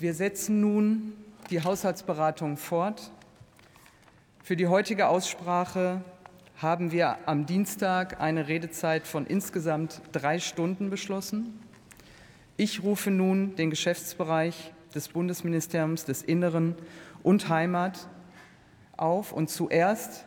Wir setzen nun die Haushaltsberatung fort. Für die heutige Aussprache haben wir am Dienstag eine Redezeit von insgesamt drei Stunden beschlossen. Ich rufe nun den Geschäftsbereich des Bundesministeriums des Inneren und Heimat auf und zuerst